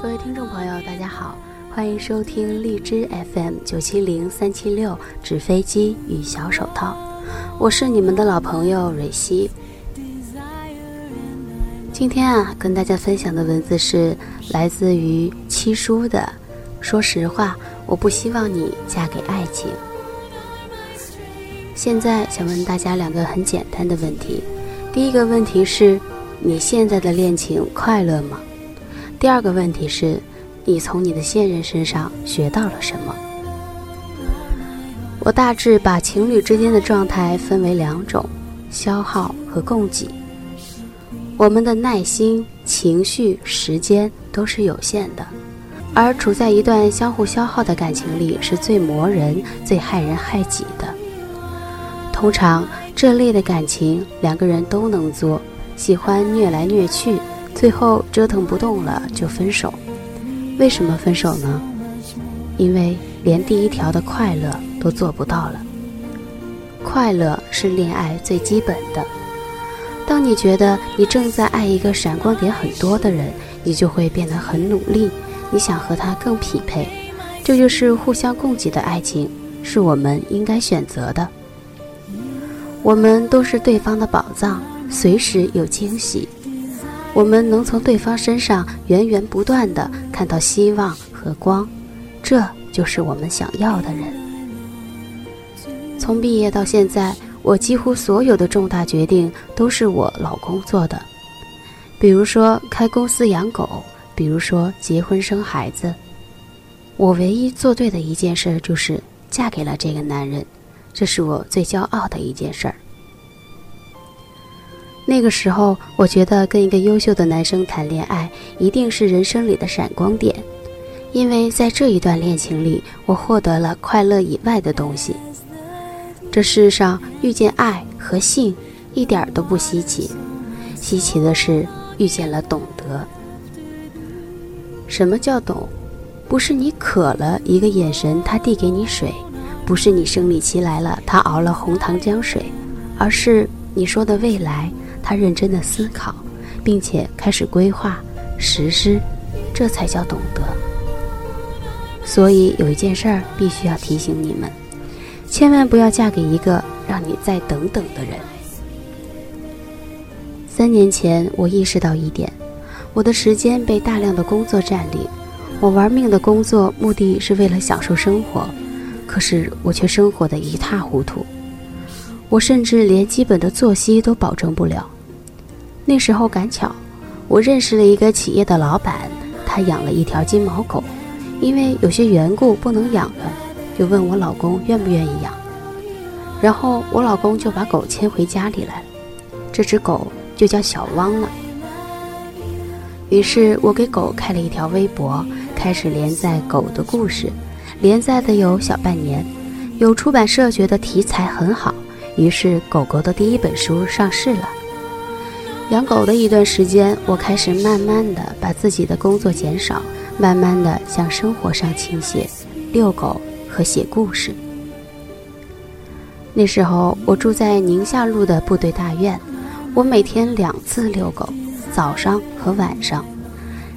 各位听众朋友，大家好，欢迎收听荔枝 FM 九七零三七六纸飞机与小手套，我是你们的老朋友蕊希。今天啊，跟大家分享的文字是来自于七叔的。说实话，我不希望你嫁给爱情。现在想问大家两个很简单的问题：第一个问题是，你现在的恋情快乐吗？第二个问题是，你从你的现任身上学到了什么？我大致把情侣之间的状态分为两种：消耗和供给。我们的耐心、情绪、时间都是有限的，而处在一段相互消耗的感情里，是最磨人、最害人害己的。通常这类的感情，两个人都能做，喜欢虐来虐去。最后折腾不动了就分手，为什么分手呢？因为连第一条的快乐都做不到了。快乐是恋爱最基本的。当你觉得你正在爱一个闪光点很多的人，你就会变得很努力，你想和他更匹配。这就是互相供给的爱情，是我们应该选择的。我们都是对方的宝藏，随时有惊喜。我们能从对方身上源源不断的看到希望和光，这就是我们想要的人。从毕业到现在，我几乎所有的重大决定都是我老公做的，比如说开公司养狗，比如说结婚生孩子。我唯一做对的一件事就是嫁给了这个男人，这是我最骄傲的一件事儿。那个时候，我觉得跟一个优秀的男生谈恋爱一定是人生里的闪光点，因为在这一段恋情里，我获得了快乐以外的东西。这世上遇见爱和性一点都不稀奇，稀奇的是遇见了懂得。什么叫懂？不是你渴了一个眼神，他递给你水；不是你生理期来了，他熬了红糖姜水，而是你说的未来。他认真的思考，并且开始规划实施，这才叫懂得。所以有一件事儿必须要提醒你们，千万不要嫁给一个让你再等等的人。三年前，我意识到一点：我的时间被大量的工作占领，我玩命的工作，目的是为了享受生活，可是我却生活的一塌糊涂，我甚至连基本的作息都保证不了。那时候赶巧，我认识了一个企业的老板，他养了一条金毛狗，因为有些缘故不能养了，就问我老公愿不愿意养。然后我老公就把狗牵回家里来，这只狗就叫小汪了。于是我给狗开了一条微博，开始连载狗的故事，连载的有小半年，有出版社觉得题材很好，于是狗狗的第一本书上市了。养狗的一段时间，我开始慢慢的把自己的工作减少，慢慢的向生活上倾斜，遛狗和写故事。那时候我住在宁夏路的部队大院，我每天两次遛狗，早上和晚上。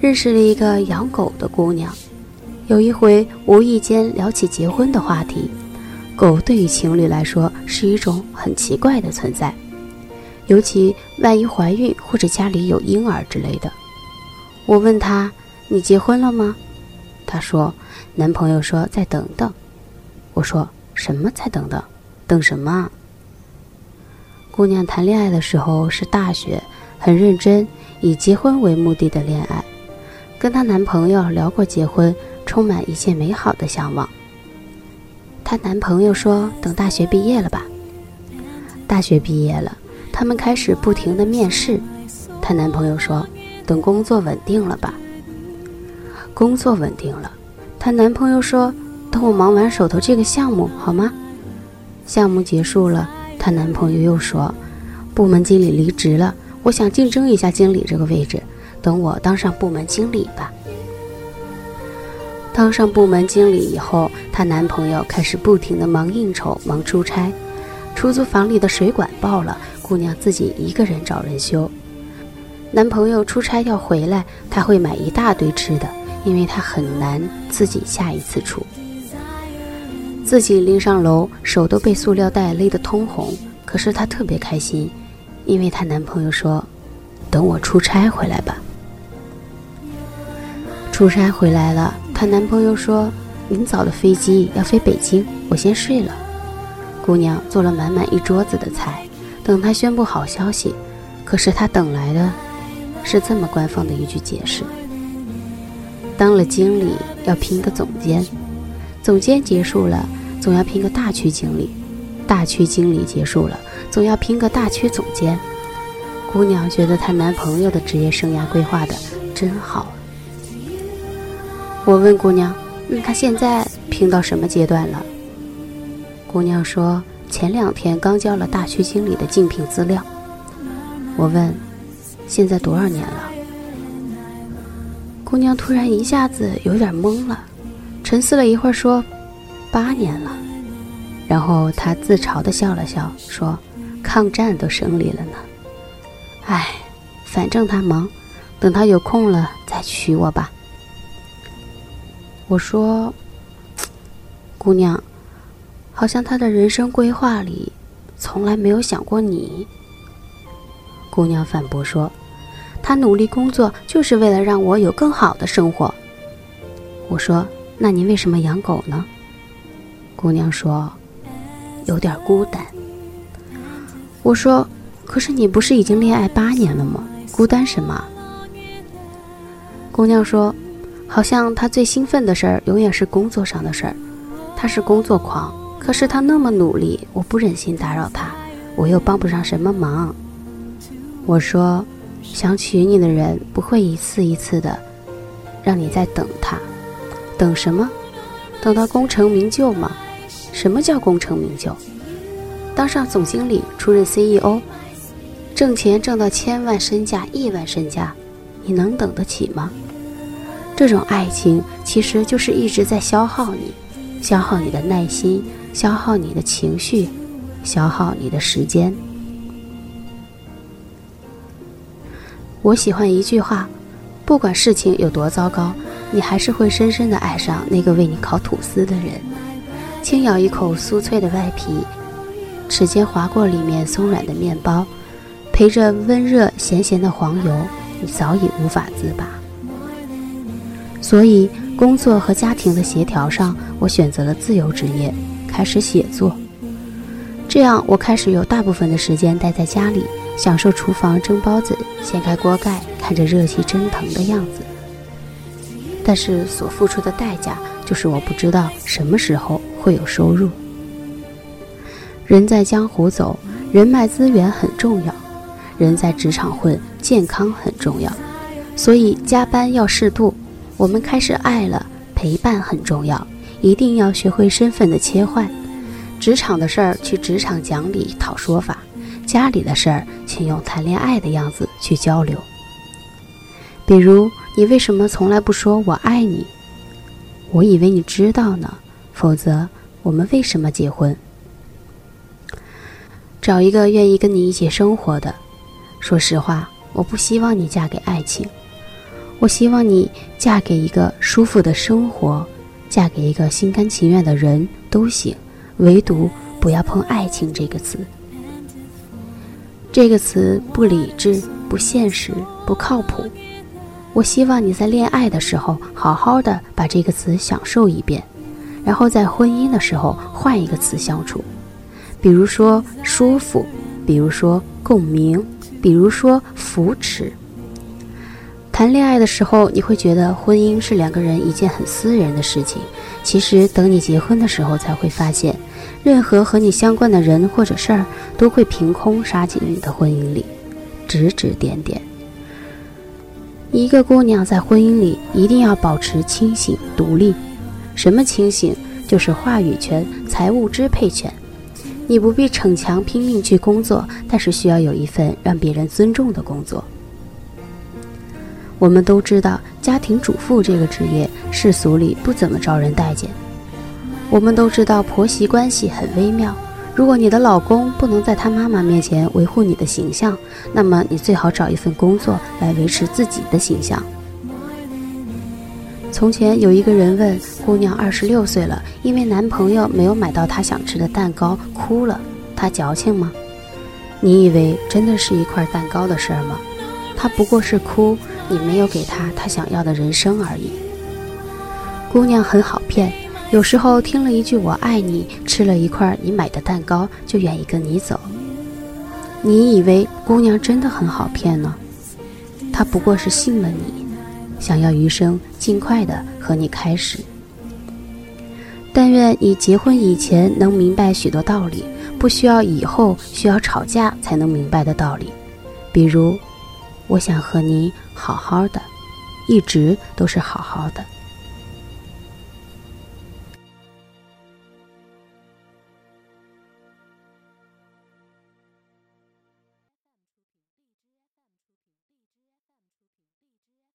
认识了一个养狗的姑娘，有一回无意间聊起结婚的话题，狗对于情侣来说是一种很奇怪的存在。尤其万一怀孕或者家里有婴儿之类的，我问他：“你结婚了吗？”他说：“男朋友说再等等。”我说：“什么再等等？等什么？”姑娘谈恋爱的时候是大学，很认真，以结婚为目的的恋爱，跟她男朋友聊过结婚，充满一切美好的向往。她男朋友说：“等大学毕业了吧。”大学毕业了。他们开始不停的面试，她男朋友说：“等工作稳定了吧。”工作稳定了，她男朋友说：“等我忙完手头这个项目好吗？”项目结束了，她男朋友又说：“部门经理离职了，我想竞争一下经理这个位置，等我当上部门经理吧。”当上部门经理以后，她男朋友开始不停的忙应酬、忙出差。出租房里的水管爆了，姑娘自己一个人找人修。男朋友出差要回来，她会买一大堆吃的，因为她很难自己下一次厨。自己拎上楼，手都被塑料袋勒得通红，可是她特别开心，因为她男朋友说：“等我出差回来吧。”出差回来了，她男朋友说：“明早的飞机要飞北京，我先睡了。”姑娘做了满满一桌子的菜，等他宣布好消息，可是她等来的，是这么官方的一句解释：当了经理要拼个总监，总监结束了，总要拼个大区经理，大区经理结束了，总要拼个大区总监。姑娘觉得她男朋友的职业生涯规划的真好。我问姑娘：“嗯，他现在拼到什么阶段了？”姑娘说：“前两天刚交了大区经理的竞聘资料。”我问：“现在多少年了？”姑娘突然一下子有点懵了，沉思了一会儿说：“八年了。”然后她自嘲地笑了笑说：“抗战都胜利了呢。”哎，反正他忙，等他有空了再娶我吧。我说：“姑娘。”好像他的人生规划里，从来没有想过你。姑娘反驳说：“他努力工作就是为了让我有更好的生活。”我说：“那你为什么养狗呢？”姑娘说：“有点孤单。”我说：“可是你不是已经恋爱八年了吗？孤单什么？”姑娘说：“好像他最兴奋的事儿永远是工作上的事儿，他是工作狂。”可是他那么努力，我不忍心打扰他，我又帮不上什么忙。我说，想娶你的人不会一次一次的让你在等他，等什么？等到功成名就吗？什么叫功成名就？当上总经理，出任 CEO，挣钱挣到千万身价、亿万身价，你能等得起吗？这种爱情其实就是一直在消耗你，消耗你的耐心。消耗你的情绪，消耗你的时间。我喜欢一句话：不管事情有多糟糕，你还是会深深的爱上那个为你烤吐司的人。轻咬一口酥脆的外皮，指尖划过里面松软的面包，陪着温热咸咸的黄油，你早已无法自拔。所以，工作和家庭的协调上，我选择了自由职业。开始写作，这样我开始有大部分的时间待在家里，享受厨房蒸包子、掀开锅盖、看着热气蒸腾的样子。但是所付出的代价就是我不知道什么时候会有收入。人在江湖走，人脉资源很重要；人在职场混，健康很重要。所以加班要适度。我们开始爱了，陪伴很重要。一定要学会身份的切换，职场的事儿去职场讲理讨说法，家里的事儿请用谈恋爱的样子去交流。比如，你为什么从来不说我爱你？我以为你知道呢，否则我们为什么结婚？找一个愿意跟你一起生活的。说实话，我不希望你嫁给爱情，我希望你嫁给一个舒服的生活。嫁给一个心甘情愿的人都行，唯独不要碰“爱情”这个词。这个词不理智、不现实、不靠谱。我希望你在恋爱的时候好好的把这个词享受一遍，然后在婚姻的时候换一个词相处，比如说舒服，比如说共鸣，比如说扶持。谈恋爱的时候，你会觉得婚姻是两个人一件很私人的事情。其实，等你结婚的时候，才会发现，任何和你相关的人或者事儿，都会凭空杀进你的婚姻里，指指点点。一个姑娘在婚姻里一定要保持清醒独立。什么清醒？就是话语权、财务支配权。你不必逞强拼命去工作，但是需要有一份让别人尊重的工作。我们都知道，家庭主妇这个职业世俗里不怎么招人待见。我们都知道，婆媳关系很微妙，如果你的老公不能在他妈妈面前维护你的形象，那么你最好找一份工作来维持自己的形象。从前有一个人问姑娘，二十六岁了，因为男朋友没有买到她想吃的蛋糕，哭了，她矫情吗？你以为真的是一块蛋糕的事儿吗？她不过是哭，你没有给他他想要的人生而已。姑娘很好骗。有时候听了一句“我爱你”，吃了一块你买的蛋糕，就愿意跟你走。你以为姑娘真的很好骗呢？她不过是信了你，想要余生尽快的和你开始。但愿你结婚以前能明白许多道理，不需要以后需要吵架才能明白的道理。比如，我想和你好好的，一直都是好好的。